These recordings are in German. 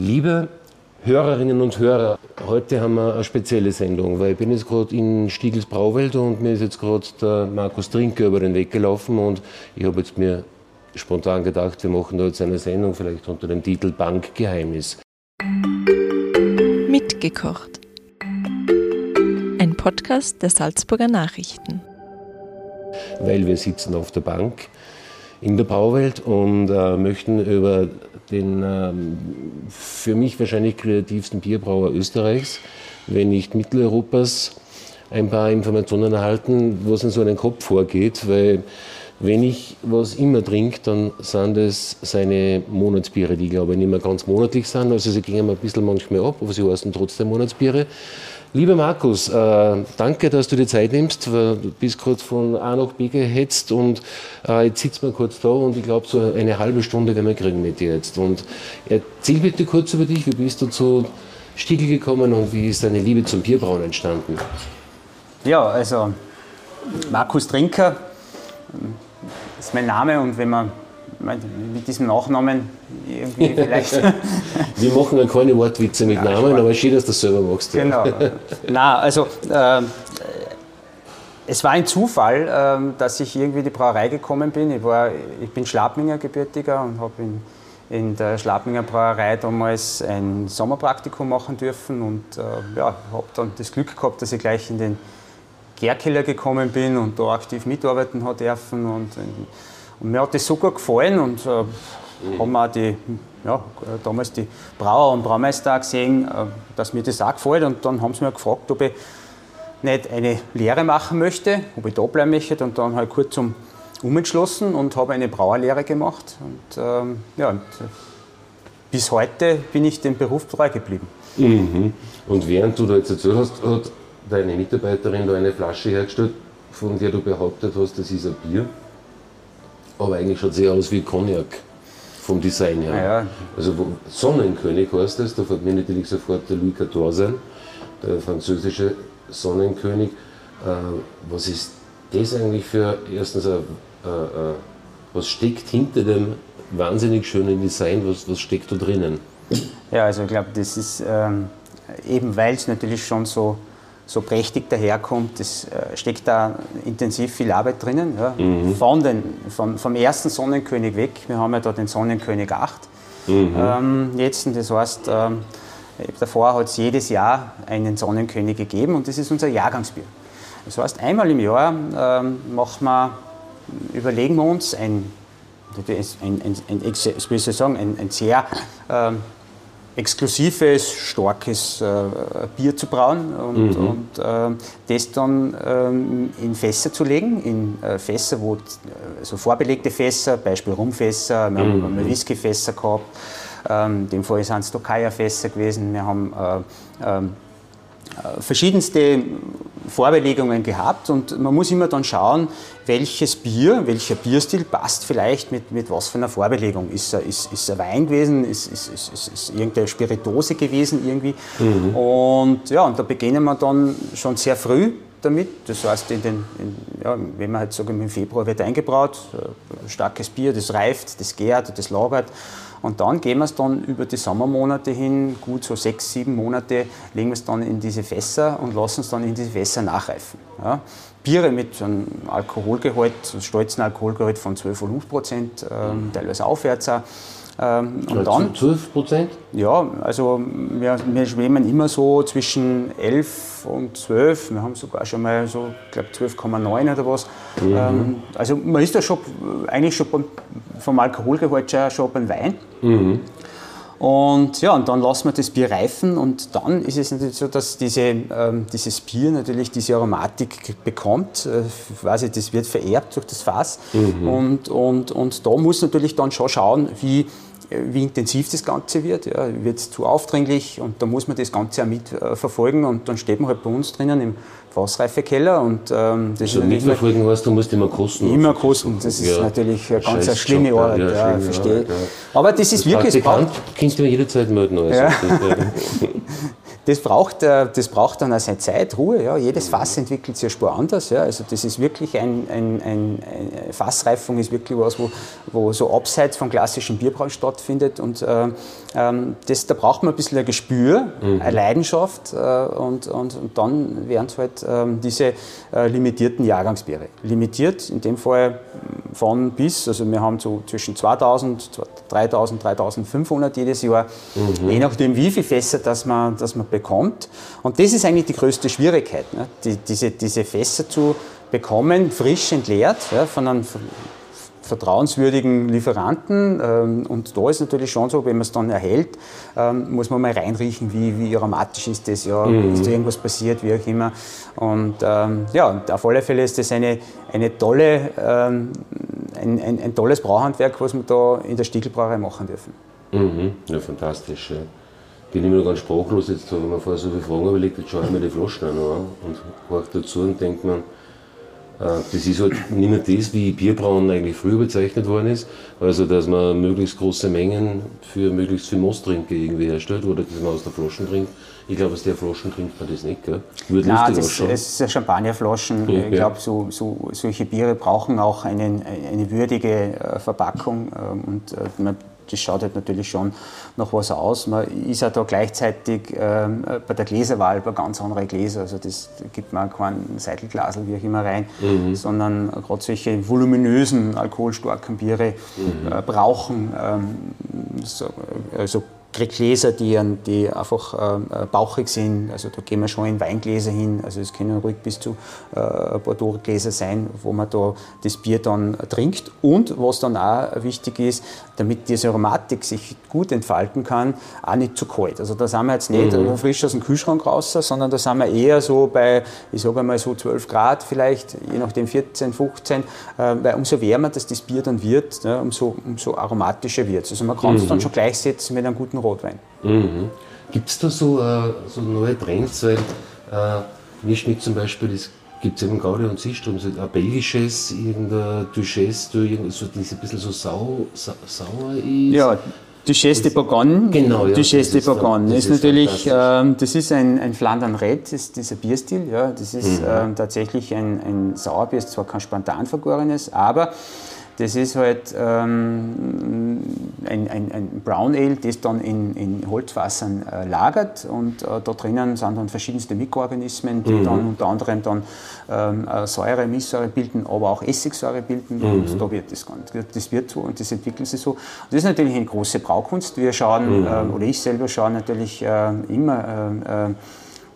Liebe Hörerinnen und Hörer, heute haben wir eine spezielle Sendung, weil ich bin jetzt gerade in Stiegels Brauwelt und mir ist jetzt gerade der Markus Trinker über den Weg gelaufen und ich habe jetzt mir spontan gedacht, wir machen da jetzt eine Sendung vielleicht unter dem Titel Bankgeheimnis. Mitgekocht. Ein Podcast der Salzburger Nachrichten. Weil wir sitzen auf der Bank in der Brauwelt und äh, möchten über den ähm, für mich wahrscheinlich kreativsten Bierbrauer Österreichs, wenn nicht Mitteleuropas, ein paar Informationen erhalten, was in so einem Kopf vorgeht, weil wenn ich was immer trinke, dann sind es seine Monatsbiere, die glaube ich nicht mehr ganz monatlich sind. Also sie gehen ein bisschen manchmal ab, aber sie heißen trotzdem Monatsbiere. Lieber Markus, äh, danke, dass du dir Zeit nimmst. Du bist gerade von A nach B gehetzt und äh, jetzt sitzen wir kurz da und ich glaube, so eine halbe Stunde werden wir kriegen mit dir jetzt. Und erzähl bitte kurz über dich, wie bist du zu Stiegel gekommen und wie ist deine Liebe zum Bierbrauen entstanden? Ja, also Markus Trinker ist mein Name und wenn man mit diesem Nachnamen irgendwie vielleicht. Wir machen ja keine Wortwitze mit ja, Namen, aber schön, dass du das selber machst. Genau. Na, also äh, es war ein Zufall, äh, dass ich irgendwie in die Brauerei gekommen bin. Ich, war, ich bin Schlapminger gebürtiger und habe in, in der Schlapminger Brauerei damals ein Sommerpraktikum machen dürfen und äh, ja, habe dann das Glück gehabt, dass ich gleich in den Gärkeller gekommen bin und da aktiv mitarbeiten habe dürfen und und mir hat das so gut gefallen und äh, mhm. haben auch die, ja, damals die Brauer und Braumeister gesehen, äh, dass mir das auch gefällt. Und dann haben sie mich gefragt, ob ich nicht eine Lehre machen möchte, ob ich da bleiben möchte. Und dann habe ich kurz um, umentschlossen und habe eine Brauerlehre gemacht. Und, ähm, ja, und äh, bis heute bin ich dem Beruf treu geblieben. Mhm. Und während du da jetzt erzählt hast, hat deine Mitarbeiterin da eine Flasche hergestellt, von der du behauptet hast, das ist ein Bier. Aber eigentlich schaut es eher aus wie Cognac vom Design her. Ja. Also Sonnenkönig heißt es, da fällt mir natürlich sofort der Louis XIV ein, der französische Sonnenkönig. Äh, was ist das eigentlich für, erstens, äh, äh, was steckt hinter dem wahnsinnig schönen Design, was, was steckt da drinnen? Ja, also ich glaube, das ist ähm, eben, weil es natürlich schon so so prächtig daherkommt. Es äh, steckt da intensiv viel Arbeit drinnen. Ja. Mhm. Von den, vom, vom, ersten Sonnenkönig weg, wir haben ja da den Sonnenkönig 8 mhm. ähm, jetzt, das heißt, ähm, davor hat es jedes Ein einen Sonnenkönig gegeben und das ist unser Jahrgangsbier. Das heißt, einmal im Jahr ähm, machen wir, überlegen wir uns ein, ein, ein, ein, ein, ein, sagen, ein, ein sehr ähm, exklusives, starkes äh, Bier zu brauen und, mhm. und äh, das dann ähm, in Fässer zu legen, in äh, Fässer, wo also vorbelegte Fässer, Beispiel Rumfässer, wir mhm. haben Whiskyfässer gehabt, ähm, in dem Fall sind es Tokaja-Fässer gewesen, wir haben äh, ähm, äh, verschiedenste Vorbelegungen gehabt und man muss immer dann schauen, welches Bier, welcher Bierstil passt vielleicht mit, mit was für einer Vorbelegung. Ist er ist, ist er Wein gewesen, ist, ist, ist, ist irgendeine Spiritose gewesen irgendwie. Mhm. Und ja, und da beginnen wir dann schon sehr früh damit. Das heißt, in den, in, ja, wenn man halt sagen, im Februar wird eingebraut, äh, starkes Bier, das reift, das gärt, das lagert. Und dann gehen wir es dann über die Sommermonate hin, gut so sechs, sieben Monate, legen wir es dann in diese Fässer und lassen es dann in diese Fässer nachreifen. Ja. Biere mit einem Alkoholgehalt, einem stolzen Alkoholgehalt von 12,5 Prozent, ähm, teilweise aufwärts auch. Ähm, und dann, 12 Prozent? Ja, also wir, wir, schwimmen immer so zwischen 11 und 12. Wir haben sogar schon mal so, ich glaube 12,9 oder was. Mhm. Ähm, also man ist da schon eigentlich schon vom Alkoholgehalt schon, schon beim Wein. Mhm. Und ja, und dann lassen wir das Bier reifen und dann ist es natürlich so, dass diese, ähm, dieses Bier natürlich diese Aromatik bekommt. Äh, quasi, das wird vererbt durch das Fass. Mhm. Und, und, und da muss natürlich dann schon schauen, wie wie intensiv das Ganze wird. Ja, wird es zu aufdringlich und da muss man das Ganze auch mitverfolgen äh, und dann steht man halt bei uns drinnen im Fassreifekeller und ähm, das also ist mitverfolgen heißt, du musst immer kosten. Immer kosten, das ist ja. natürlich eine ganz eine schlimme Arbeit, ja, ja, verstehe. Aber das ist das wirklich... Kannst du mir jederzeit melden. Also. Das, braucht, äh, das braucht dann auch seine Zeit, Ruhe. Ja. Jedes Fass entwickelt sich ja spur anders. Ja. Also das ist wirklich ein, ein, ein, eine Fassreifung ist wirklich was, wo, wo so abseits von klassischen Bierbrauen stattfindet. Und äh, das, da braucht man ein bisschen ein Gespür, mhm. eine Leidenschaft äh, und, und, und dann werden es halt ähm, diese äh, limitierten Jahrgangsbiere. Limitiert in dem Fall von bis, also wir haben so zwischen 2000, 3000, 3500 jedes Jahr, mhm. je nachdem wie viele Fässer das man, das man bekommt. Und das ist eigentlich die größte Schwierigkeit, ne? die, diese, diese Fässer zu bekommen, frisch entleert ja, von einem vertrauenswürdigen Lieferanten. Ähm, und da ist natürlich schon so, wenn man es dann erhält, ähm, muss man mal reinriechen, wie, wie aromatisch ist das, ja, mhm. ist da irgendwas passiert, wie auch immer. Und ähm, ja, auf alle Fälle ist das eine, eine tolle, ein, ein, ein tolles Brauhandwerk, was wir da in der Stiegelbrauerei machen dürfen. Mhm. Ja, fantastisch. Ja. Bin immer noch ganz sprachlos jetzt, wenn man vorher so viele Fragen überlegt, jetzt schaue ich mir die Flaschen an und horcht dazu und denkt man, äh, das ist halt nicht mehr das, wie Bierbrauen eigentlich früher bezeichnet worden ist. Also, dass man möglichst große Mengen für möglichst viel Mosttrinker irgendwie herstellt oder dass man aus der Flaschen trinkt. Ich glaube, aus der Flaschen trinkt man das nicht, gell? Wird Nein, das, ausschauen. es ist ja Champagnerflaschen. Ja, ich glaube, so, so, solche Biere brauchen auch einen, eine würdige äh, Verpackung ähm, und äh, man das schaut halt natürlich schon nach was aus. Man ist ja da gleichzeitig ähm, bei der Gläserwahl bei ganz andere Gläser. Also das gibt man kein Seidelglasel, wie auch immer rein, mhm. sondern gerade solche voluminösen, alkoholstarken Biere mhm. äh, brauchen ähm, so, also Gläser, die, die einfach äh, bauchig sind. Also da gehen wir schon in Weingläser hin. Also es können ruhig bis zu äh, Bordeaux-Gläser sein, wo man da das Bier dann trinkt. Und was dann auch wichtig ist, damit diese Aromatik sich gut entfalten kann, auch nicht zu kalt. Also da sind wir jetzt nicht mhm. frisch aus dem Kühlschrank raus, sondern da sind wir eher so bei, ich sage mal so 12 Grad vielleicht, je nachdem 14, 15, äh, weil umso wärmer das, das Bier dann wird, ne, umso, umso aromatischer wird es. Also man kann es mhm. dann schon gleichsetzen mit einem guten Rotwein. Mhm. Gibt es da so, äh, so neue Trends? Weil äh, mir schmeckt zum Beispiel das gibt es eben Gaudi und Sistrum, so ein belgisches, irgendein Duchesse, so, das ein bisschen so sau, sau, sauer ist. Ja, Duchesse de Bourgogne. Genau, ja. Duchesse de Bourgogne. Das ist, ist natürlich, ähm, das ist ein, ein Flandern Red, das, dieser Bierstil. Ja, das ist mhm. ähm, tatsächlich ein, ein Sauerbier, ist zwar kein spontan vergorenes, aber das ist halt ähm, ein, ein, ein, Brown Ale, das dann in, in Holzfassern äh, lagert und äh, da drinnen sind dann verschiedenste Mikroorganismen, die mhm. dann unter anderem dann ähm, äh, Säure, Milchsäure bilden, aber auch Essigsäure bilden mhm. und da wird das Ganze, das wird so und das entwickelt sich so. Und das ist natürlich eine große Braukunst. Wir schauen, mhm. Ähm, oder ich selber schaue natürlich äh, immer äh, äh,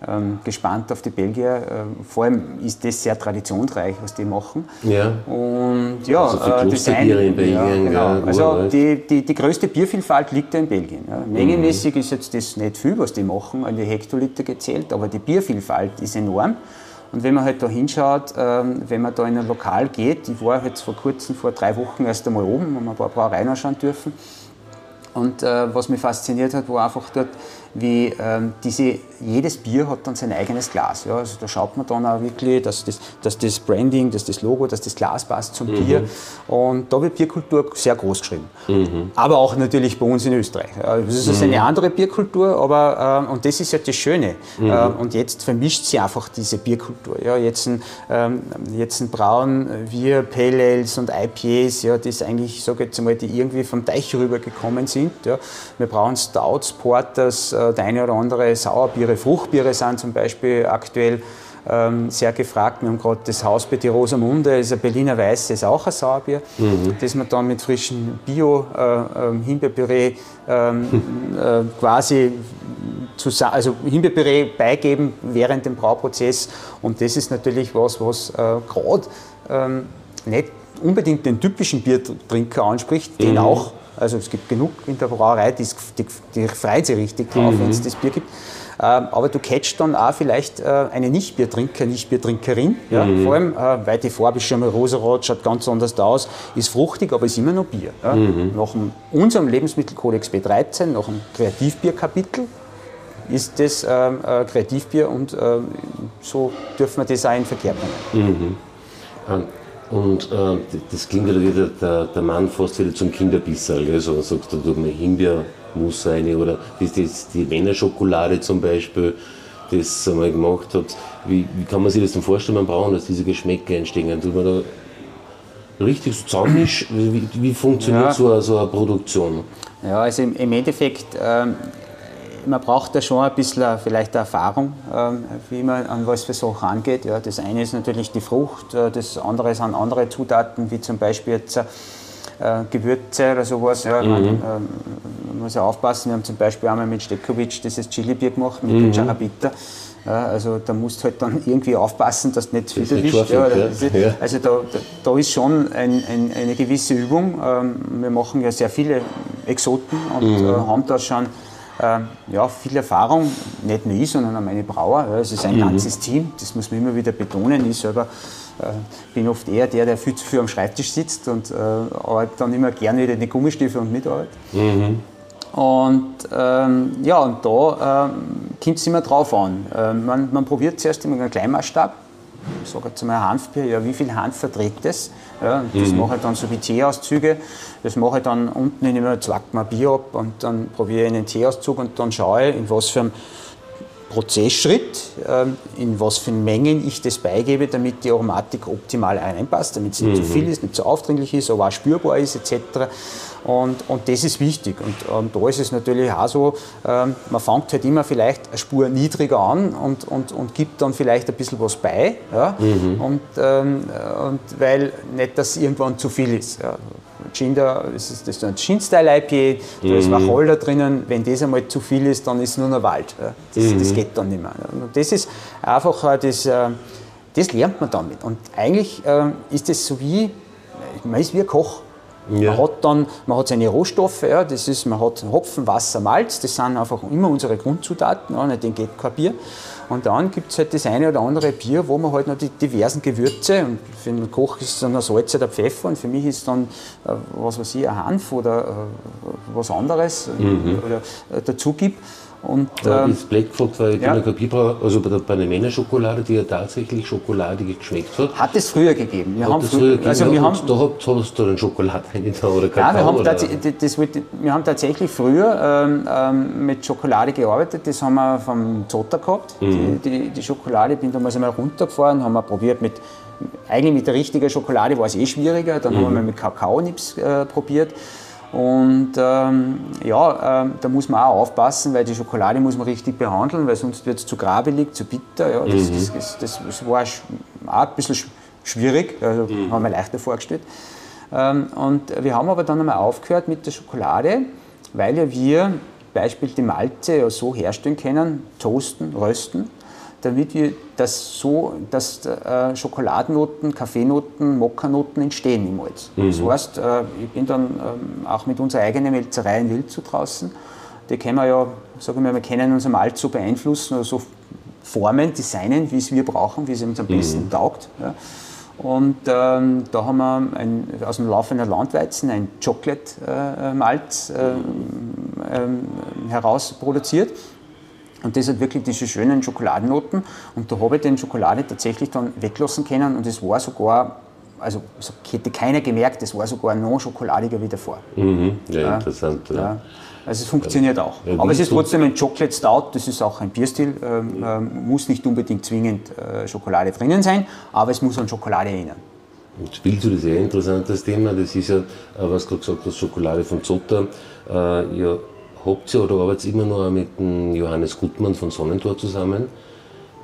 ähm, gespannt auf die Belgier. Äh, vor allem ist das sehr traditionsreich, was die machen. Ja. Und ja, also äh, Design, in Belgien. Ja, genau. Ja, also die, die, die größte Biervielfalt liegt ja in Belgien. Ja. Mengenmäßig mhm. ist jetzt das nicht viel, was die machen, an die Hektoliter gezählt, aber die Biervielfalt ist enorm. Und wenn man halt da hinschaut, ähm, wenn man da in ein Lokal geht, ich war jetzt vor kurzem, vor drei Wochen erst einmal oben, haben ein paar Brauereien anschauen dürfen. Und äh, was mich fasziniert hat, war einfach dort, wie ähm, diese, jedes Bier hat dann sein eigenes Glas. Ja? Also da schaut man dann auch wirklich, dass das, dass das Branding, dass das Logo, dass das Glas passt zum mhm. Bier. Und da wird Bierkultur sehr groß geschrieben. Mhm. Aber auch natürlich bei uns in Österreich. Das ist also mhm. eine andere Bierkultur, aber äh, und das ist ja das Schöne. Mhm. Äh, und jetzt vermischt sie einfach diese Bierkultur. Ja? Jetzt, ein, ähm, jetzt ein Brauen wir Pale und IPAs, ja, das eigentlich, sage jetzt einmal, die irgendwie vom Teich rübergekommen sind. Ja? Wir brauchen Stouts, Porters, der eine oder andere Sauerbiere, Fruchtbiere sind zum Beispiel aktuell ähm, sehr gefragt. Wir haben gerade das Hausbier die Rosamunde, ist ein Berliner Weiß, ist auch ein Sauerbier, mhm. das man dann mit frischem Bio-Himbeerpüree äh, ähm, äh, quasi also Himbeerpüree beigeben während dem Brauprozess. Und das ist natürlich was, was äh, gerade ähm, nicht unbedingt den typischen Biertrinker anspricht, mhm. den auch also es gibt genug in der Brauerei, die, die, die freuen sich richtig drauf, mhm. wenn es das Bier gibt. Ähm, aber du catchst dann auch vielleicht äh, eine Nicht-Biertrinker, Nicht-Biertrinkerin. Ja? Mhm. Vor allem, äh, weil die Farbe ist schon mal rosarot, schaut ganz anders aus, ist fruchtig, aber ist immer noch Bier. Ja? Mhm. Nach unserem Lebensmittelkodex B13, nach dem Kreativbierkapitel, ist das ähm, äh, Kreativbier und äh, so dürfen wir das auch in Verkehr bringen. Mhm. Und äh, das klingt ja wieder der, der Mann fast wieder zum Kinderbisserl. Also sagst du, du Himbeer, Mousse rein oder das, das, die Männerschokolade zum Beispiel, das einmal gemacht habt. Wie, wie kann man sich das denn vorstellen beim Brauen, dass diese Geschmäcker entstehen? Tut man da richtig so zusammenmischen? Wie, wie funktioniert ja. so, eine, so eine Produktion? Ja, also im, im Endeffekt, ähm, man braucht da schon ein bisschen vielleicht Erfahrung, ähm, wie man an was für Sachen angeht. Ja, das eine ist natürlich die Frucht, äh, das andere sind andere Zutaten, wie zum Beispiel jetzt äh, Gewürze oder sowas. Ja, mhm. man, äh, man muss ja aufpassen, wir haben zum Beispiel einmal mit Stekovic dieses Chili-Bier gemacht, mit mhm. Charabita. Ja, also da musst du halt dann irgendwie aufpassen, dass du nicht viel erwischt. Ja, ja. Also da, da, ist schon ein, ein, eine gewisse Übung. Ähm, wir machen ja sehr viele Exoten und mhm. haben da schon ähm, ja, viel Erfahrung, nicht nur ich, sondern auch meine Brauer. Ja, es ist ein mhm. ganzes Team, das muss man immer wieder betonen. Ich selber äh, bin oft eher der, der viel zu viel am Schreibtisch sitzt und äh, arbeite dann immer gerne wieder in die Gummistiefel und mitarbeite. Mhm. Und ähm, ja, und da ähm, kommt es immer drauf an. Äh, man, man probiert zuerst immer einen Kleinmaßstab. Ich sage jetzt einmal Hanfbier, ja, wie viel Hanf verträgt das? Ja, das mhm. mache ich dann so wie Teeauszüge. Das mache ich dann unten in immer zwackt mal Bier ab und dann probiere ich einen Teeauszug und dann schaue ich, in was für einem Prozessschritt, ähm, in was für Mengen ich das beigebe, damit die Aromatik optimal einpasst, damit es nicht mhm. zu viel ist, nicht zu aufdringlich ist, aber auch spürbar ist etc. Und, und das ist wichtig. Und, und da ist es natürlich auch so, ähm, man fängt halt immer vielleicht eine Spur niedriger an und, und, und gibt dann vielleicht ein bisschen was bei. Ja? Mhm. Und, ähm, und weil nicht, dass irgendwann zu viel ist. Ja? Gin, da, das ist, das ist ein Gin-Style-IPA, da mhm. ist Wacholder drinnen. Wenn das einmal zu viel ist, dann ist es nur noch Wald. Das, mhm. das, geht dann nicht mehr. Und das ist einfach das, äh, das lernt man damit. Und eigentlich äh, ist das so wie, man ist wie ein Koch. Ja. Man hat dann man hat seine Rohstoffe, ja, das ist, man hat Hopfen, Wasser, Malz, das sind einfach immer unsere Grundzutaten, ja, nicht geht kein Bier. Und dann gibt es halt das eine oder andere Bier, wo man halt noch die diversen Gewürze, und für einen Koch ist es dann ein Salz oder Pfeffer, und für mich ist dann, äh, was weiß ich, ein Hanf oder äh, was anderes mhm. oder, äh, dazu gibt. Und, ja, ähm, das Black weil ich ja. bin Biber, also bei der, bei der Männerschokolade, die ja tatsächlich schokoladig geschmeckt hat. Hat es früher gegeben. Wir haben früher gegeben, also wir haben, da habt, hast du dann Schokolade rein oder Kakao? Ja, wir haben, das, das, wir haben tatsächlich früher ähm, ähm, mit Schokolade gearbeitet. Das haben wir vom Zotter gehabt. Mhm. Die, die, die, Schokolade, bin damals einmal runtergefahren, haben wir probiert mit, eigentlich mit der richtigen Schokolade war es eh schwieriger. Dann mhm. haben wir mal mit Kakaonips äh, probiert. Und ähm, ja, äh, da muss man auch aufpassen, weil die Schokolade muss man richtig behandeln, weil sonst wird es zu grabelig, zu bitter. Ja, das, mhm. das, das, das, das war auch ein bisschen schwierig, also mhm. haben wir leichter vorgestellt. Ähm, und wir haben aber dann einmal aufgehört mit der Schokolade, weil ja wir Beispiel die Malze ja so herstellen können, toasten, rösten, damit wir das so, dass äh, Schokoladennoten, Kaffeenoten, Mokkanoten entstehen im Malz. Mhm. Das heißt, äh, ich bin dann ähm, auch mit unserer eigenen Melzerei in Wild zu draußen. Die können wir ja, sagen wir, wir können unser Malz so beeinflussen oder so formen, designen, wie es wir brauchen, wie es uns am mhm. besten taugt. Ja. Und ähm, da haben wir ein, aus dem laufenden Landweizen ein Chocolate-Malz äh, äh, ähm, heraus produziert und das hat wirklich diese schönen Schokoladennoten. Und da habe ich den Schokolade tatsächlich dann weglassen können und es war sogar, also hätte keiner gemerkt, es war sogar noch schokoladiger wie davor. Mhm. Ja, ja, interessant. Ja. ja. Also es funktioniert auch. Aber es ist trotzdem ein Chocolate Stout, das ist auch ein Bierstil, ähm, ähm, muss nicht unbedingt zwingend äh, Schokolade drinnen sein, aber es muss an Schokolade erinnern. Und spielst du das sehr interessant, das Thema, das ist ja, äh, was du gesagt hast, Schokolade von Zotter, äh, ja habt ihr oder arbeitet immer noch mit dem Johannes Gutmann von Sonnentor zusammen?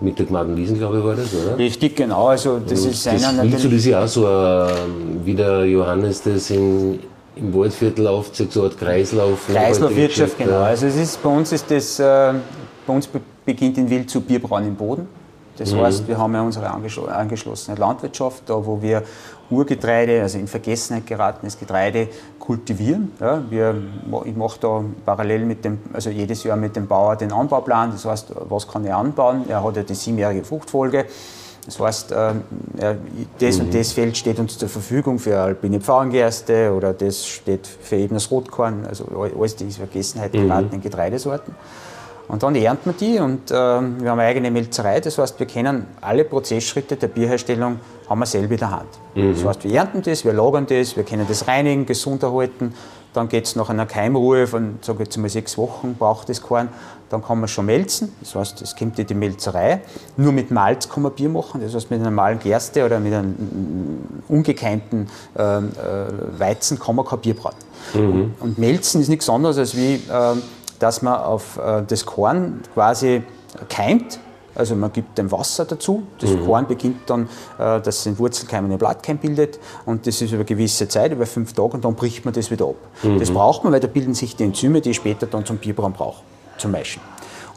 Mit der Gmaden Wiesen, glaube ich, war das, oder? Richtig, genau. Also das Und ist das einer Willst du das ja auch so, äh, wie der Johannes das in, im Waldviertel aufzeigt, so eine Art Kreislauf? Kreislaufwirtschaft, genau. Also es ist, bei uns ist das, äh, bei uns beginnt in Wild zu Bierbrauen im Boden. Das mhm. heißt, wir haben ja unsere angeschlossene Landwirtschaft, da wo wir Urgetreide, also in Vergessenheit geratenes Getreide kultivieren. Ja, wir, ich mache da parallel mit dem, also jedes Jahr mit dem Bauer den Anbauplan, das heißt, was kann er anbauen? Er hat ja die siebenjährige Fruchtfolge. Das heißt, äh, das mhm. und das Feld steht uns zur Verfügung für alpine Pfauengerste oder das steht für eben das Rotkorn, also alles diese Vergessenheit geratenen mhm. Getreidesorten. Und dann ernten wir die und äh, wir haben eine eigene Melzerei, das heißt, wir kennen alle Prozessschritte der Bierherstellung, haben wir selber in der Hand. Mhm. Das heißt, wir ernten das, wir lagern das, wir können das reinigen, gesund erhalten, dann geht es nach einer Keimruhe von, sage jetzt mal, sechs Wochen, braucht das Korn, dann kann man schon melzen. Das heißt, es kommt in die Melzerei. Nur mit Malz kann man Bier machen, das heißt, mit einer normalen Gerste oder mit einem ungekeimten äh, Weizen kann man kein Bier braten. Mhm. Und Melzen ist nichts anderes, als wie, äh, dass man auf äh, das Korn quasi keimt also man gibt dem Wasser dazu. Das mhm. Korn beginnt dann, äh, dass den Wurzelkeim einen Blattkeim bildet und das ist über eine gewisse Zeit, über fünf Tage und dann bricht man das wieder ab. Mhm. Das braucht man, weil da bilden sich die Enzyme, die ich später dann zum Bierbrauen brauche, zum Meischen.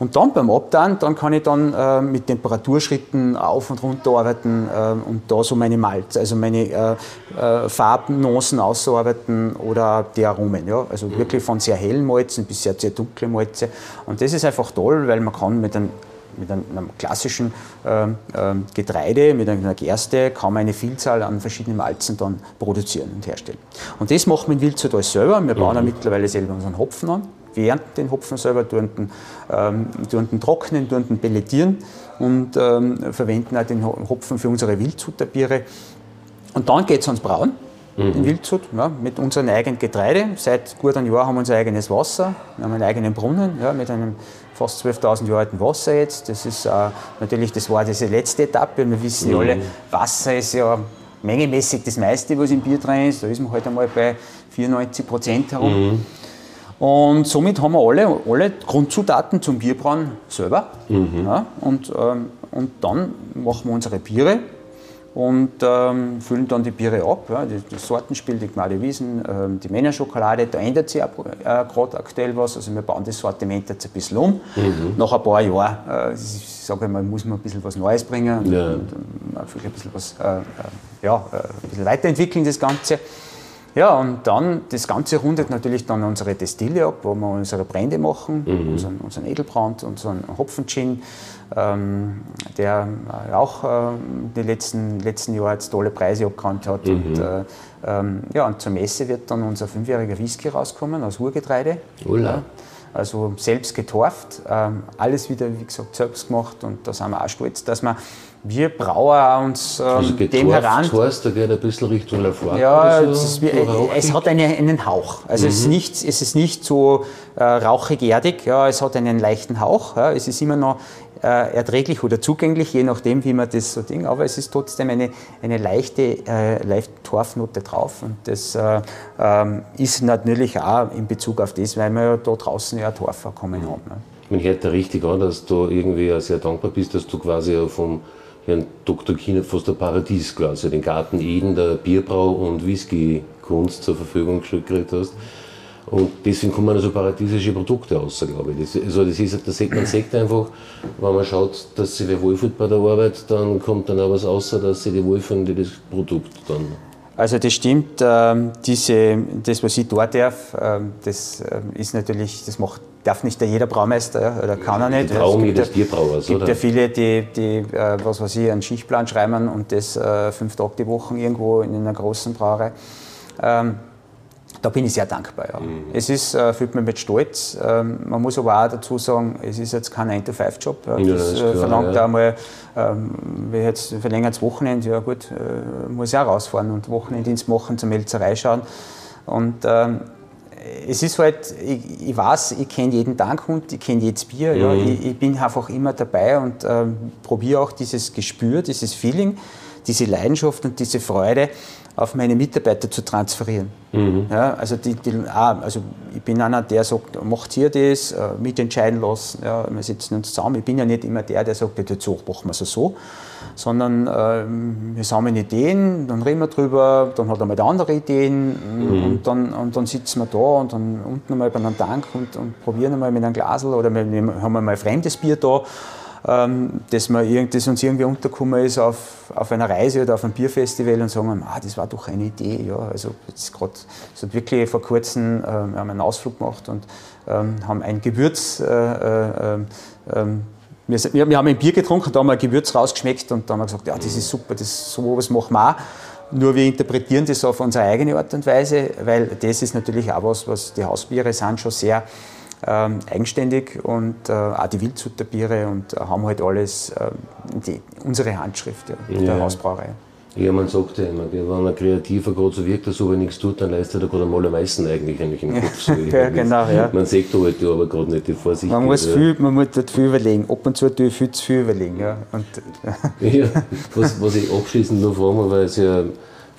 Und dann beim Abtan, dann kann ich dann äh, mit Temperaturschritten auf und runter arbeiten äh, und da so meine Malz, also meine äh, äh Farbnuancen ausarbeiten oder die Aromen. Ja? Also mhm. wirklich von sehr hellen Malzen bis sehr, sehr dunkle Malze. Und das ist einfach toll, weil man kann mit einem mit einem klassischen äh, Getreide, mit einer Gerste, kann man eine Vielzahl an verschiedenen Malzen dann produzieren und herstellen. Und das machen wir in Wildzucht alles selber. Wir bauen ja mhm. mittlerweile selber unseren Hopfen an. Wir ernten den Hopfen selber, tun den, ähm, tun den trocknen, tun den pelletieren und ähm, verwenden auch den Hopfen für unsere Wildzutterbiere. Und dann geht es ans Brauen mhm. in Wildshut, ja, mit unserem eigenen Getreide. Seit gut einem Jahr haben wir unser eigenes Wasser, wir haben einen eigenen Brunnen ja, mit einem fast 12.000 Jahre alten Wasser jetzt. Das ist äh, natürlich, das war diese letzte Etappe. Wir wissen mhm. alle, Wasser ist ja mengemäßig das meiste, was im Bier drin ist. Da ist man halt einmal bei 94 Prozent herum. Mhm. Und somit haben wir alle, alle Grundzutaten zum Bierbrauen selber. Mhm. Ja, und, ähm, und dann machen wir unsere Biere und ähm, füllen dann die Biere ab. Ja, das Sortenspiel, die Gmade Wiesen, ähm, die Männerschokolade, da ändert sich äh, gerade aktuell was. Also wir bauen das Sortiment jetzt ein bisschen um. Mhm. Nach ein paar Jahren, äh, ich sage mal, muss man ein bisschen was Neues bringen und, ja. und, und ein bisschen was äh, äh, ja, äh, ein bisschen weiterentwickeln, das Ganze. Ja, und dann, das Ganze rundet natürlich dann unsere Destille ab, wo wir unsere Brände machen, mhm. unseren, unseren Edelbrand, unseren Hopfengin, ähm, der auch äh, die letzten, letzten Jahre jetzt tolle Preise abgerannt hat. Mhm. Und, äh, ähm, ja, und zur Messe wird dann unser fünfjähriger Whisky rauskommen aus Urgetreide. Ja, also selbst getorft, ähm, alles wieder, wie gesagt, selbst gemacht und da sind wir auch stolz, dass wir wir Brauer uns ähm, also dem heran. Heißt, da geht ein bisschen Richtung Lafroig. Ja, so, es, wie, es, hat eine, einen Hauch. Also mhm. es, ist mhm. nicht, es ist nicht so äh, rauchig erdig, ja, es hat einen leichten Hauch. Ja, es ist immer noch äh, erträglich oder zugänglich, je nachdem, wie man das so Ding. Aber es ist trotzdem eine, eine leichte, äh, leichte Torfnote drauf. Und das äh, ähm, ist natürlich auch in Bezug auf das, weil wir ja da draußen ja Torf kommen haben. Ne? Man hört da richtig an, dass du irgendwie sehr dankbar bist, dass du quasi vom Herrn Dr. Kienert fast ein Paradies also den Garten Eden der Bierbrau- und Whisky-Kunst zur Verfügung gestellt hast. Und deswegen kommen also paradiesische Produkte raus, glaube ich. Das, also das ist, das man sieht einfach, wenn man schaut, dass sie wer wohlfühlt bei der Arbeit, dann kommt dann auch was außer, dass sie die wohlfühlen, die das Produkt dann. Also das stimmt, ähm, diese, das, was ich dort darf, ähm, das ähm, ist natürlich, das macht darf nicht jeder Braumeister oder kann er nicht. Der Traum jedes Bierbrauers, Es gibt ja viele, die, die äh, was weiß ich, einen Schichtplan schreiben und das äh, fünf Tage die Woche irgendwo in einer großen Brauerei. Da bin ich sehr dankbar. Ja. Mhm. Es ist, äh, fühlt mich mit Stolz. Ähm, man muss aber auch dazu sagen, es ist jetzt kein 9-to-5-Job. Ja. Das, ja, das äh, verlangt ja. einmal, ähm, wie jetzt verlängertes Wochenende, ja gut, äh, muss ich auch rausfahren und Wochenenddienst machen, zur Melzerei schauen. Und ähm, es ist halt, ich, ich weiß, ich kenne jeden Tankhund, ich kenne jedes Bier, mhm. ja, ich, ich, bin einfach immer dabei und ähm, probiere auch dieses Gespür, dieses Feeling, diese Leidenschaft und diese Freude auf meine Mitarbeiter zu transferieren. Mhm. Ja, also, die, die, ah, also ich bin einer, der sagt, macht hier das, äh, mitentscheiden lassen, ja, wir setzen uns zusammen. Ich bin ja nicht immer der, der sagt, jetzt so, machen wir es so, sondern äh, wir sammeln Ideen, dann reden wir drüber, dann hat er mal andere Ideen mhm. und, dann, und dann sitzen wir da und dann unten mal bei einem Tank und, und probieren einmal mit einem Glasel oder wir haben wir mal fremdes Bier da dass, man, dass uns irgendwie untergekommen ist auf, auf einer Reise oder auf einem Bierfestival und sagen, ah, das war doch eine Idee. Ja, also jetzt gerade, hat wirklich vor kurzem, äh, wir haben einen Ausflug gemacht und ähm, haben ein Gewürz, äh, äh, ähm, wir, wir, haben ein Bier getrunken, da haben wir ein Gewürz rausgeschmeckt und da haben wir gesagt, ja, das ist super, das, so was machen wir auch. Nur wir interpretieren das auf unsere eigene Art und Weise, weil das ist natürlich auch was, was die Hausbiere sind schon sehr ähm, eigenständig und äh, auch die Wildsutterbiere und äh, haben halt alles, äh, die, unsere Handschrift ja, ja. der Hausbrauerei. Ja, man sagt ja immer, wenn ein Kreativer gerade so wirkt, als ob er nichts tut, dann leistet er gerade am allermeisten eigentlich, eigentlich im Kopf. So ja, genau, ja. Man sieht da halt aber gerade nicht die Vorsicht. Man muss, viel, man muss dort viel überlegen. Ab und zu tue ich viel zu viel überlegen. Ja, und, ja was, was ich abschließend noch fragen weil es ja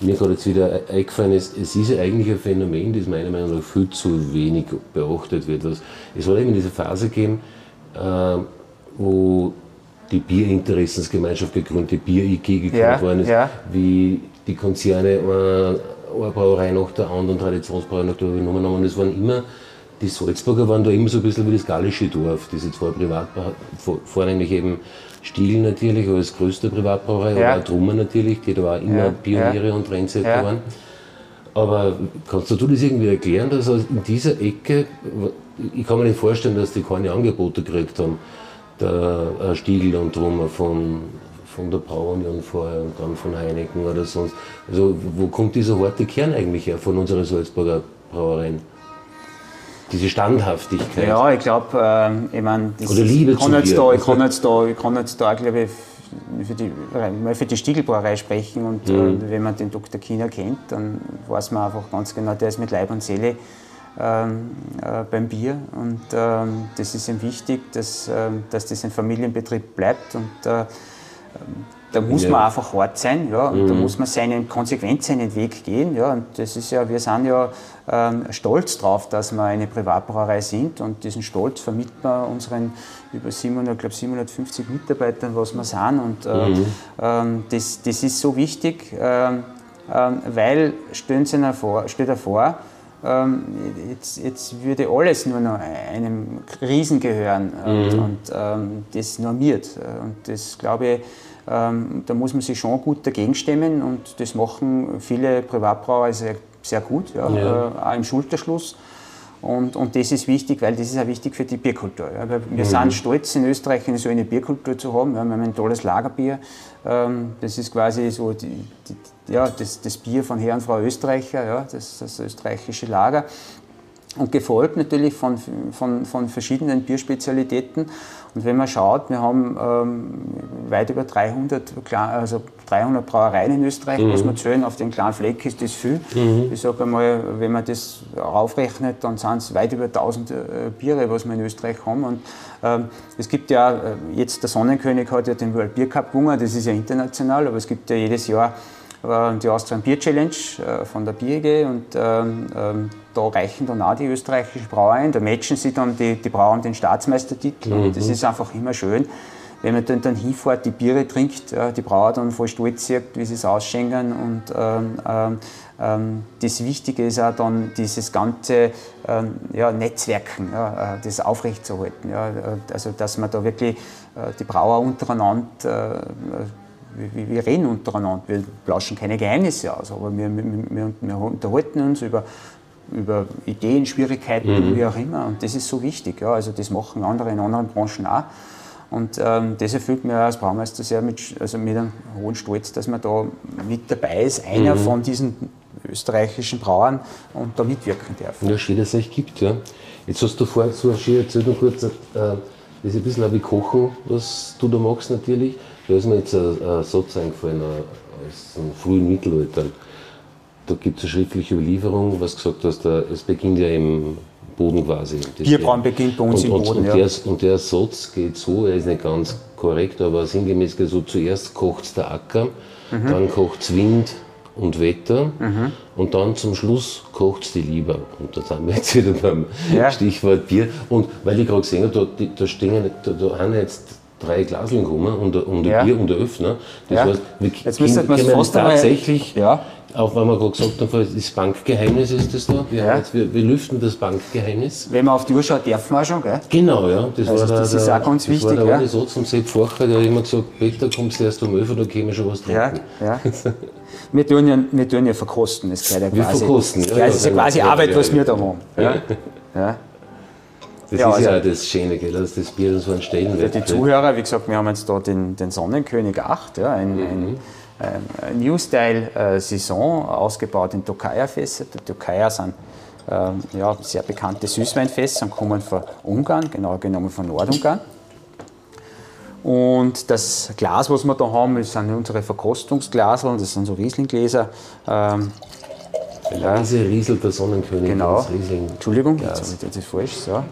mir gerade jetzt wieder eingefallen ist, es ist eigentlich ein Phänomen, das meiner Meinung nach viel zu wenig beachtet wird. Es hat eben diese Phase gegeben, äh, wo die Bierinteressensgemeinschaft gegründet, die Bier-IG gegründet ja, worden ist, ja. wie die Konzerne äh, eine Brauerei nach der anderen Traditionsbrauerei nach der übernommen haben. Und es waren immer, die Salzburger waren da immer so ein bisschen wie das gallische Dorf, diese zwei Privatbrauereien, vornehmlich eben Stiel natürlich als größte Privatbrauerei, ja. aber auch Trummer natürlich, die da auch immer ja. Pioniere ja. und Trendsetter waren. Aber kannst du das irgendwie erklären, dass in dieser Ecke, ich kann mir nicht vorstellen, dass die keine Angebote gekriegt haben, der äh, Stiegel und Trummer von, von der Braunion vorher und dann von Heineken oder sonst. Also wo kommt dieser harte Kern eigentlich her von unserer Salzburger Brauereien? Diese Standhaftigkeit. Ja, ich glaube, äh, ich meine, Oder Liebe ich kann, jetzt da, ich kann jetzt da, ich kann jetzt da, glaube ich, für die, mal für die Stiegelbrauerei sprechen und mhm. äh, wenn man den Dr. Kiener kennt, dann weiß man einfach ganz genau, der ist mit Leib und Seele ähm, äh, beim Bier. Und ähm, das ist ihm wichtig, dass, äh, dass das ein Familienbetrieb bleibt. Und äh, da muss ja. man einfach hart sein, ja, und mhm. da muss man seinen, konsequent seinen Weg gehen. Ja, und das ist ja, wir sind ja ähm, stolz darauf, dass wir eine Privatbrauerei sind und diesen Stolz vermitteln wir unseren über 700, glaube 750 Mitarbeitern, was wir sind. Und äh, mhm. ähm, das, das ist so wichtig, ähm, ähm weil stellen Sie vor, stell dir vor, ähm, jetzt, jetzt, würde alles nur noch einem Riesen gehören und, mhm. und ähm, das normiert. Und das glaube ich, ähm, da muss man sich schon gut dagegen stemmen und das machen viele Privatbrauer sehr, sehr gut, ja, ja. Äh, auch im Schulterschluss. Und, und das ist wichtig, weil das ist auch wichtig für die Bierkultur. Ja. Wir mhm. sind stolz, in Österreich so eine Bierkultur zu haben. Ja, wir haben ein tolles Lagerbier. Ähm, das ist quasi so die, die, ja, das, das, Bier von Herr und Frau Österreicher, ja, das, das österreichische Lager. Und gefolgt natürlich von, von, von verschiedenen Bierspezialitäten. Und wenn man schaut, wir haben ähm, weit über 300, also 300 Brauereien in Österreich, mhm. muss man zählen, auf dem kleinen Fleck ist das viel. Mhm. Ich sage einmal, wenn man das aufrechnet, dann sind es weit über 1000 äh, Biere, was wir in Österreich haben. Und ähm, es gibt ja, äh, jetzt der Sonnenkönig hat ja den World Beer Cup gewonnen, das ist ja international, aber es gibt ja jedes Jahr äh, die Austrian Bier Challenge äh, von der BIG und ähm, ähm, da reichen dann auch die österreichischen Brauereien, da matchen sie dann die, die Brauer den Staatsmeistertitel mhm. und das ist einfach immer schön, wenn man dann, dann hinfährt, die Biere trinkt, äh, die Brauer dann voll stolz sieht, wie sie es ausschenken und ähm, ähm, ähm, das Wichtige ist auch dann dieses ganze ähm, ja, Netzwerken, ja, das aufrechtzuerhalten. Ja, also dass man da wirklich die Brauer untereinander wir, wir, reden untereinander, wir plauschen keine Geheimnisse aus, aber wir, wir, wir unterhalten uns über, über Ideen, Schwierigkeiten, mhm. wie auch immer. Und das ist so wichtig. Ja. Also das machen andere in anderen Branchen auch. Und ähm, das erfüllt mir als Braumeister sehr mit, also mit einem hohen Stolz, dass man da mit dabei ist, einer mhm. von diesen österreichischen Brauern und da mitwirken darf. Ja, schön, dass es euch gibt. Ja. Jetzt hast du vorher so schön erzählt, noch kurz, äh, das ist ein bisschen wie Kochen, was du da machst natürlich. Da ist mir jetzt ein, ein Satz eingefallen aus dem frühen Mittelalter. Da gibt es eine schriftliche Überlieferung, was gesagt hast, es beginnt ja im Boden quasi. Bierbrauen beginnt bei uns und, im Boden. Und, ja. der, und der Satz geht so, er ist nicht ganz korrekt, aber sinngemäß geht so: zuerst kocht der Acker, mhm. dann kocht es Wind und Wetter mhm. und dann zum Schluss kocht es die Liebe. Und da sind wir jetzt wieder beim ja. Stichwort Bier. Und weil ich gerade gesehen habe, da, da, stehen, da, da haben jetzt drei Glaseln gekommen und, und ja. Bier und der Öffner. Das ja. heißt, wir Jetzt müsste man fast tatsächlich, ja. auch wenn wir gerade gesagt haben, das Bankgeheimnis ist das da. Wir, ja. jetzt, wir, wir, lüften das Bankgeheimnis. Wenn man auf die Uhr schaut, darf man schon, gell? Genau, ja. Das, also war der, das ist auch ganz das wichtig. War der ja. zum Sepp Facher, der hat immer gesagt, Peter, kommst du erst um 11 Uhr, da käme schon was trinken. Ja, ja. wir, tun ja, wir tun ja verkosten, das gehört ja quasi. Wir verkosten, ja. Das ist ja quasi Arbeit, was wir da machen. Ja. ja. Das ja, ist also ja das Schöne, gell, dass das Bier so einen Stellenwert Für die Zuhörer, wie gesagt, wir haben jetzt da den, den Sonnenkönig 8, ja, ein, mhm. ein, ein New Style äh, Saison, ausgebaut in Tokaja-Fässer. Die Tokaja sind äh, ja, sehr bekannte Süßweinfässer und kommen von Ungarn, genauer genommen von Nordungarn. Und das Glas, was wir da haben, das sind unsere Verkostungsglaseln, das sind so Rieslinggläser. Ähm, ja. Diese Riesel der Sonnenkönig. Genau. Entschuldigung, jetzt habe ich das falsch. So.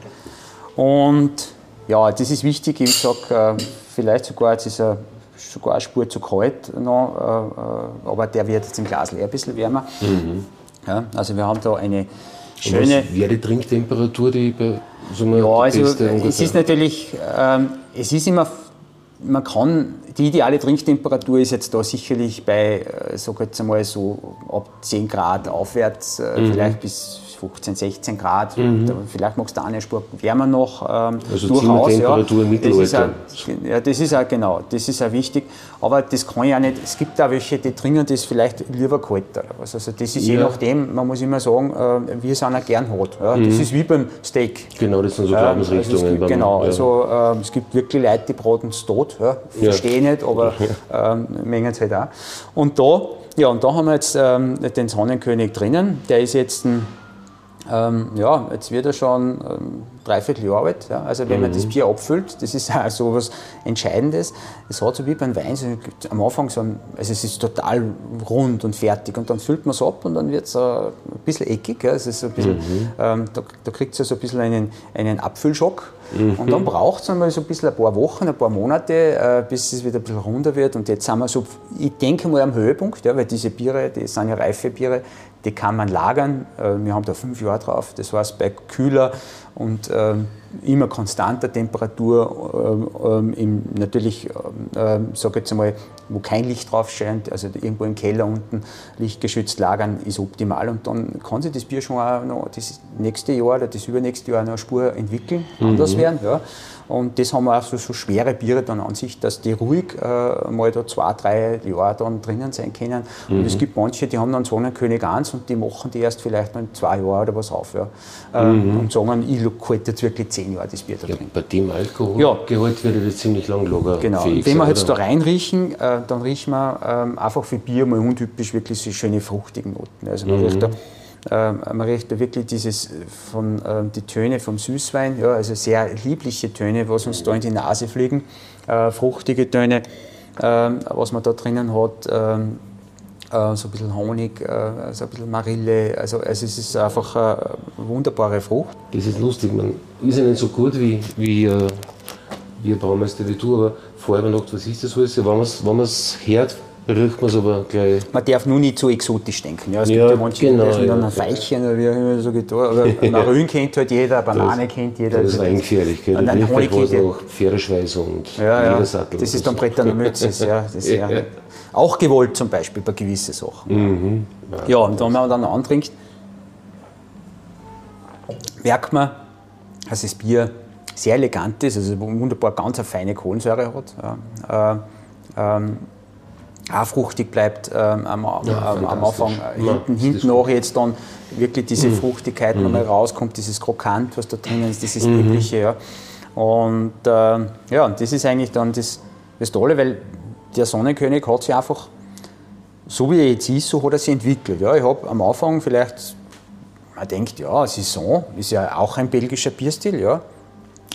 Und ja, das ist wichtig. Ich sage, äh, vielleicht sogar, jetzt ist er sogar eine Spur zu kalt noch, äh, äh, aber der wird jetzt im Glas leer ein bisschen wärmer. Mhm. Ja, also wir haben da eine schöne. Wäre die Trinktemperatur, die bei so einer ja, also es ist natürlich, ähm, es ist immer man kann, die ideale Trinktemperatur ist jetzt da sicherlich bei, äh, sag jetzt einmal so ab 10 Grad aufwärts, äh, mhm. vielleicht bis 15, 16 Grad. Mhm. Vielleicht magst du eine Spur wärmer noch. Ähm, also durchaus, Temperatur ja. Das ist, auch, ja, das ist auch genau, das ist auch wichtig. Aber das kann ja nicht, es gibt auch welche, die trinken das vielleicht lieber kalt oder was. Also das ist ja. je nachdem, man muss immer sagen, äh, wie es einer gern hat. Ja. Das mhm. ist wie beim Steak. Genau, das sind so Glaubensrichtungen. Also gibt, genau, also äh, es gibt wirklich Leute, die braten es tot. Ja. Verstehe nicht, aber ähm, mengen es halt auch. Und da, ja, und da haben wir jetzt ähm, den Sonnenkönig drinnen. Der ist jetzt ein ähm, ja, jetzt wird er schon ähm, dreiviertel Jahr alt. Ja. Also wenn mhm. man das Bier abfüllt, das ist auch so was Entscheidendes. Es hat so wie beim Wein, so am Anfang so ein, also es ist total rund und fertig und dann füllt man es ab und dann wird es ein bisschen eckig. Ja. Es ist ein bisschen, mhm. ähm, da, da kriegt es so ein bisschen einen, einen Abfüllschock. Mhm. Und dann braucht es einmal so ein bisschen ein paar Wochen, ein paar Monate, äh, bis es wieder ein bisschen runder wird. Und jetzt sind wir so, ich denke mal am Höhepunkt, ja, weil diese Biere, die sind ja reife Biere, die kann man lagern. Äh, wir haben da fünf Jahre drauf. Das heißt, bei kühler und ähm, immer konstanter Temperatur, ähm, im, natürlich, ähm, sage jetzt einmal, wo kein Licht drauf scheint, also irgendwo im Keller unten lichtgeschützt lagern, ist optimal. Und dann kann sich das Bier schon auch noch das nächste Jahr oder das übernächste Jahr noch eine Spur entwickeln, mhm. anders werden. Ja. Und das haben wir auch so, so schwere Biere dann an sich, dass die ruhig äh, mal da zwei, drei Jahre dann drinnen sein können. Mhm. Und es gibt manche, die haben dann Sonnenkönig 1 und die machen die erst vielleicht in zwei Jahren oder was auf. Ja. Ähm, mhm. Und sagen, ich halte jetzt wirklich zehn Jahre das Bier da drin. Ja, bei dem Alkoholgehalt ja. wird das ziemlich lang lager Genau. Und wenn wir jetzt da reinriechen, äh, dann riechen wir ähm, einfach für Bier mal untypisch wirklich so schöne fruchtigen Noten. Also man mhm. riecht da man riecht da wirklich dieses von, ähm, die Töne vom Süßwein, ja, also sehr liebliche Töne, was uns da in die Nase fliegen, äh, fruchtige Töne, äh, was man da drinnen hat. Ähm, äh, so ein bisschen Honig, äh, so ein bisschen Marille. Also, also es ist einfach eine wunderbare Frucht. Das ist lustig, man ist ja nicht so gut wie, wie, wie ein Baumeister wie du, aber vorher noch, was ist das alles? Wenn man es hört, riecht man es aber gleich. Man darf nur nicht zu exotisch denken. Ja, es ja, gibt ja manche, genau, die dann ein Veilchen oder wie immer so getan. Aber Marillen kennt halt jeder, eine Banane das, kennt jeder. Das ist gefährlich. Gell? Ein Honig kennt jeder. Pferdeschweiß und ja, ja. Ledersattel. Das ist dann Brett an der Mütze. ja, das ja. Auch gewollt zum Beispiel bei gewissen Sachen. Mhm. Ja, und wenn man dann antrinkt, merkt man, dass das Bier sehr elegant ist, also wunderbar ganz eine feine Kohlensäure hat. Ja. Äh, ähm, auch fruchtig bleibt ähm, am, ja, am, am, Anfang. Ja, hinten hinten auch jetzt dann wirklich diese mhm. Fruchtigkeit mhm. nochmal rauskommt, dieses Krokant, was da drinnen ist, dieses mhm. Übliche. Ja. Und äh, ja, das ist eigentlich dann das, das Tolle, weil der Sonnenkönig hat sich einfach, so wie er jetzt ist, so hat er sich entwickelt. Ja, ich habe am Anfang vielleicht, man denkt, ja, Saison ist ja auch ein belgischer Bierstil, ja.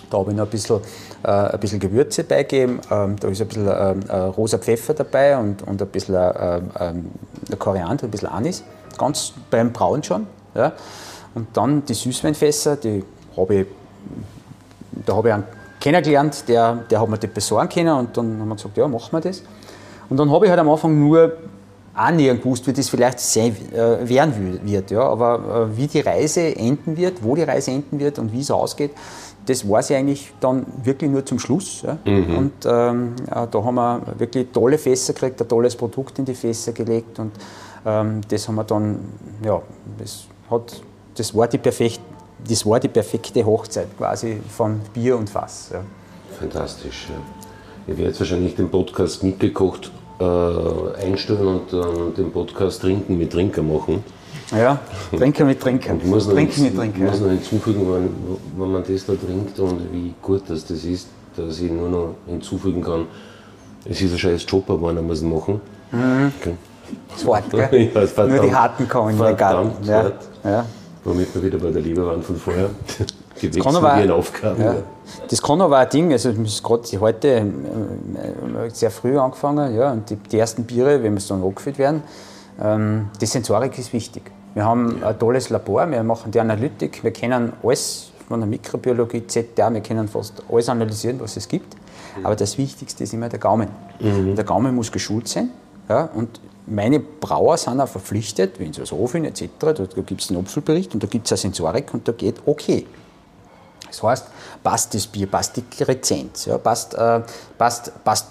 Da habe ich noch ein bisschen, äh, ein bisschen Gewürze beigegeben. Ähm, da ist ein bisschen äh, äh, rosa Pfeffer dabei und, und ein bisschen äh, ähm, Koriander, ein bisschen Anis. Ganz beim Brauen schon. Ja. Und dann die Süßweinfässer, die habe ich, da habe ich einen kennengelernt, der, der hat mir die besorgen können und dann haben wir gesagt, ja, machen wir das. Und dann habe ich halt am Anfang nur nicht gewusst, wie das vielleicht sein, äh, werden wird. Ja. Aber äh, wie die Reise enden wird, wo die Reise enden wird und wie es ausgeht, das war sie eigentlich dann wirklich nur zum Schluss. Ja. Mhm. Und ähm, da haben wir wirklich tolle Fässer gekriegt, ein tolles Produkt in die Fässer gelegt und ähm, das haben wir dann, ja, das, hat, das, war die perfekt, das war die perfekte Hochzeit quasi von Bier und Fass. Ja. Fantastisch. Ja. Ihr werdet wahrscheinlich den Podcast mitgekocht äh, einstellen und äh, den Podcast Trinken mit Trinker machen. Ja, Trinker mit Trinker. Und muss Trinken mit Trinker. Ich muss noch hinzufügen, wenn, wenn man das da trinkt und wie gut das, das ist, dass ich nur noch hinzufügen kann, es ist ein scheiß Job, aber einer muss machen. Mhm. Okay. Das Wort, gell? ja, das nur die harten kommen in den Garten. Ja. Ja. Womit wir wieder bei der Leberwand von vorher. gewechselt kann aber, Aufgaben. Ja, das kann aber ein Ding, also das ist gerade heute äh, sehr früh angefangen, ja, und die, die ersten Biere, wenn wir dann angefüllt werden, die Sensorik ist wichtig. Wir haben ein tolles Labor, wir machen die Analytik, wir kennen alles von der Mikrobiologie, ZDA, wir können fast alles analysieren, was es gibt. Mhm. Aber das Wichtigste ist immer der Gaumen. Mhm. Der Gaumen muss geschult sein. Ja, und meine Brauer sind auch verpflichtet, wenn sie was anfüllen etc., da gibt es einen Abfüllbericht und da gibt es eine Sensorik und da geht okay. Das heißt, passt das Bier, passt die Rezenz, ja, passt, äh, passt, passt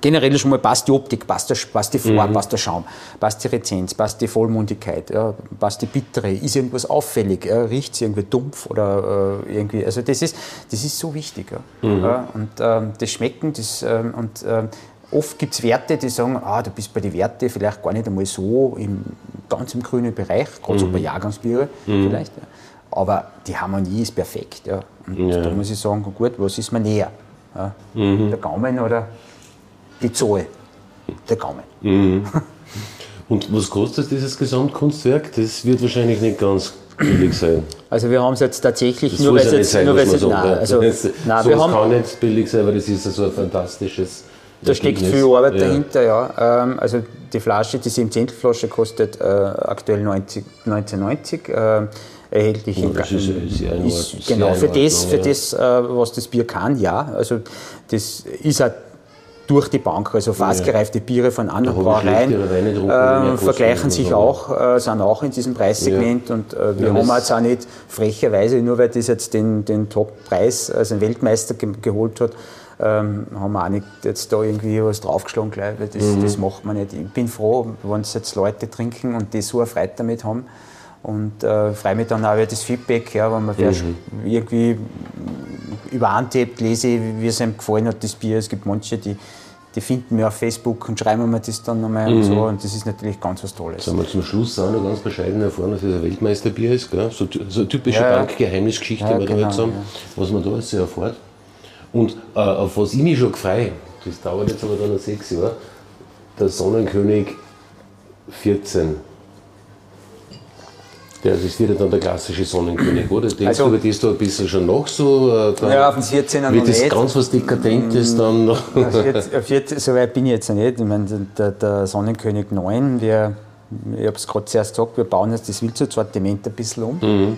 generell schon mal passt die Optik, passt, der, passt die Farbe, mhm. passt der Schaum, passt die Rezenz, passt die Vollmundigkeit, ja, passt die Bittere, ist irgendwas auffällig, ja, riecht es irgendwie dumpf oder äh, irgendwie, also das ist, das ist so wichtig. Ja. Mhm. ja und ähm, das Schmecken, das, ähm, und ähm, oft gibt es Werte, die sagen, ah, du bist bei den Werten vielleicht gar nicht einmal so im, ganz im grünen Bereich, gerade mhm. so bei Jahrgangsbiere mhm. vielleicht, ja. aber die Harmonie ist perfekt. Ja. Und da muss ich sagen, gut, was ist mir näher? Mhm. Der Gaumen oder die Zoe, der Gaumen. Mhm. Und was kostet dieses Gesamtkunstwerk? Das wird wahrscheinlich nicht ganz billig sein. Also wir haben es jetzt tatsächlich, das nur weil es jetzt, sein, nur weil es nein, also, nein, wir haben, kann nicht billig sein, weil das ist so ein fantastisches da steckt viel Arbeit ja. dahinter, ja. Ähm, also die Flasche, die 7 Zentel Flasche kostet äh, aktuell 90, 1990. Äh, erhältlich oh, das ist, sehr ist, Genau, für das, für das äh, was das Bier kann, ja. Also das ist auch durch die Bank. Also fastgereifte Biere von anderen Brauereien äh, vergleichen sich auch, äh, sind auch in diesem Preissegment. Ja. Und äh, wir ja, haben jetzt auch nicht frecherweise, nur weil das jetzt den, den Top-Preis, also einen Weltmeister ge geholt hat, ähm, haben wir auch nicht jetzt da irgendwie was draufgeschlagen gleich, weil das, mhm. das macht man nicht. Ich bin froh, wenn es jetzt Leute trinken und die so eine Freude damit haben. Und äh, freue mich dann auch über das Feedback, ja, wenn man mhm. irgendwie überantippt, lese, wie es einem gefallen hat, das Bier. Es gibt manche, die, die finden mir auf Facebook und schreiben mir das dann nochmal mhm. und so. Und das ist natürlich ganz was Tolles. Sollen wir zum Schluss auch noch ganz bescheiden erfahren, dass es ein Weltmeisterbier ist? Gell? So, so eine typische ja, Bankgeheimnisgeschichte, ja, genau, da so, ja. was man da alles erfährt. Und äh, auf was ich mich schon freue, das dauert jetzt aber dann noch sechs Jahre, der Sonnenkönig 14 der, ja dann der klassische Sonnenkönig, oder? Denkst also, du das da ein bisschen schon noch so? Äh, ja, auf dem 14 Wird das nicht. ganz was Dekadentes mm, dann noch? Auf 14, so weit bin ich jetzt nicht. Ich meine, der, der Sonnenkönig 9, wir, ich habe es gerade zuerst gesagt, wir bauen jetzt das Wildsortiment ein bisschen um. Mhm.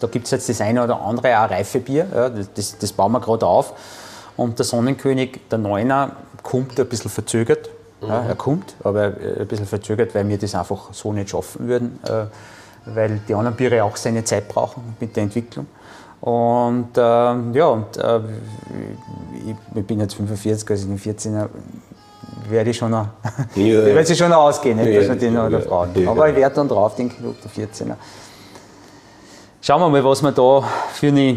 Da gibt es jetzt das eine oder andere auch Reifebier, ja, das, das bauen wir gerade auf. Und der Sonnenkönig, der Neuner, kommt ein bisschen verzögert. Mhm. Ja, er kommt, aber ein bisschen verzögert, weil wir das einfach so nicht schaffen würden. Weil die anderen Biere auch seine Zeit brauchen mit der Entwicklung. Und äh, ja, und, äh, ich, ich, bin jetzt 45, also in den 14er werde ich schon noch, ja, ja. werde sich schon noch ausgehen, nicht, dass man den noch fragen. Ja, Aber ich werde dann drauf denken, ob der 14er. Schauen wir mal, was wir da für eine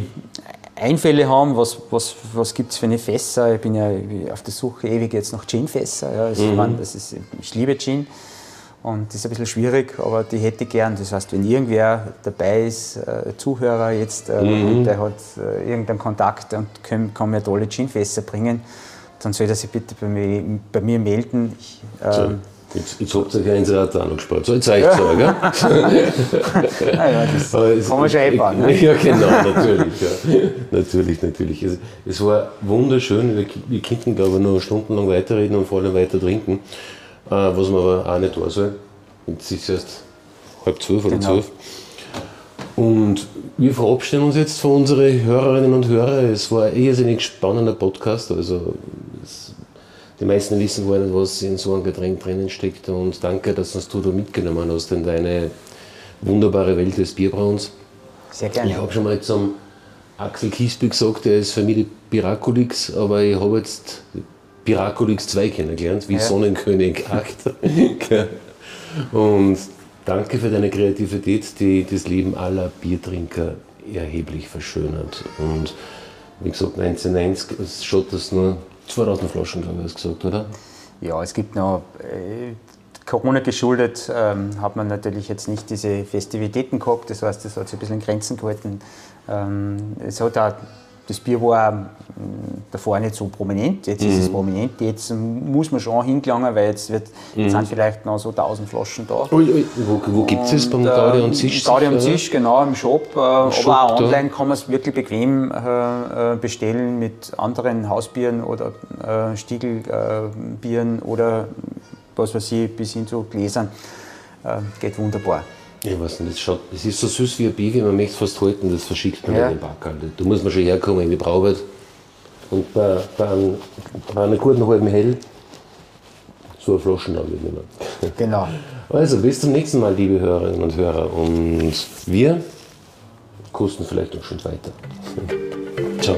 Einfälle haben, was, was, was gibt es für eine Fässer. Ich bin ja auf der Suche ewig jetzt nach Gin-Fässer. Ja. Also mhm. ich liebe Gin. Und das ist ein bisschen schwierig, aber die hätte ich gern. Das heißt, wenn irgendwer dabei ist, äh, Zuhörer jetzt, äh, mhm. der hat äh, irgendeinen Kontakt und kann, kann mir tolle Ginfässer bringen, dann soll er sich bitte bei mir, bei mir melden. Ich, so. Ähm, Jetzt, jetzt habt ihr ja Inserat auch noch gespart. So, jetzt zeigt es aber, gell? naja, das es, kann man schon einbauen. Ne? Ja, genau, natürlich. Ja. natürlich, natürlich. Es, es, war wunderschön. Wir, wir könnten, glaube ich, noch stundenlang weiterreden und vor allem weiter trinken. Äh, was man aber auch nicht da soll. Jetzt ist es erst halb zwölf oder genau. zwölf. Und wir verabschieden uns jetzt von unseren Hörerinnen und Hörern. Es war ein irrsinnig spannender Podcast. Also es, die meisten wissen gar nicht, was in so einem Getränk drinnen steckt. Und danke, dass uns du da mitgenommen hast in deine wunderbare Welt des Bierbrauens. Sehr gerne. Ich habe schon mal zum Axel Kiesby gesagt, der ist Familie Piraculix, aber ich habe jetzt Piraculix 2 kennengelernt, wie ja. Sonnenkönig 8. und danke für deine Kreativität, die das Leben aller Biertrinker erheblich verschönert. Und wie gesagt, 1990 schaut das nur 2000 Flaschen, glaube ich, hast gesagt, oder? Ja, es gibt noch, äh, Corona geschuldet, ähm, hat man natürlich jetzt nicht diese Festivitäten gehabt, das heißt, das hat sich ein bisschen in Grenzen gehalten. Ähm, es hat auch, das Bier war davor nicht so prominent. Jetzt ist es Mhm. prominent, jetzt muss man schon hingelangen, weil jetzt, wird, Mhm. jetzt sind vielleicht noch so 1000 Flaschen da. Ui, ui, wo wo gibt es es? Beim Gaudi äh, und Zisch? Gaudi und Zisch, genau, im Shop. Äh, Shop aber auch da. online kann man es wirklich bequem äh, äh, bestellen mit anderen Hausbieren oder äh, Stiegelbieren äh, oder was weiß ich, bis hin zu Gläsern. Äh, geht wunderbar. Ich weiß nicht, das, schaut, das ist so süß wie ein Baby, man möchte es fast halten, das verschickt man Ja. in den Backerl. Da muss man schon herkommen in die Brauwelt. Und bei, bei, einem, bei einer guten halben Hell, so eine Flaschen habe ich nicht. Genau. Also, bis zum nächsten Mal, liebe Hörerinnen und Hörer. Und wir kosten vielleicht noch schon weiter. Ciao.